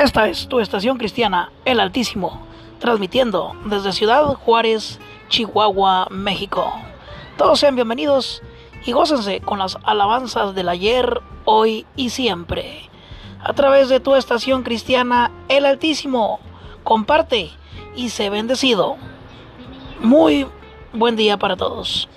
Esta es tu estación cristiana, El Altísimo, transmitiendo desde Ciudad Juárez, Chihuahua, México. Todos sean bienvenidos y gócense con las alabanzas del ayer, hoy y siempre. A través de tu estación cristiana, El Altísimo, comparte y sé bendecido. Muy buen día para todos.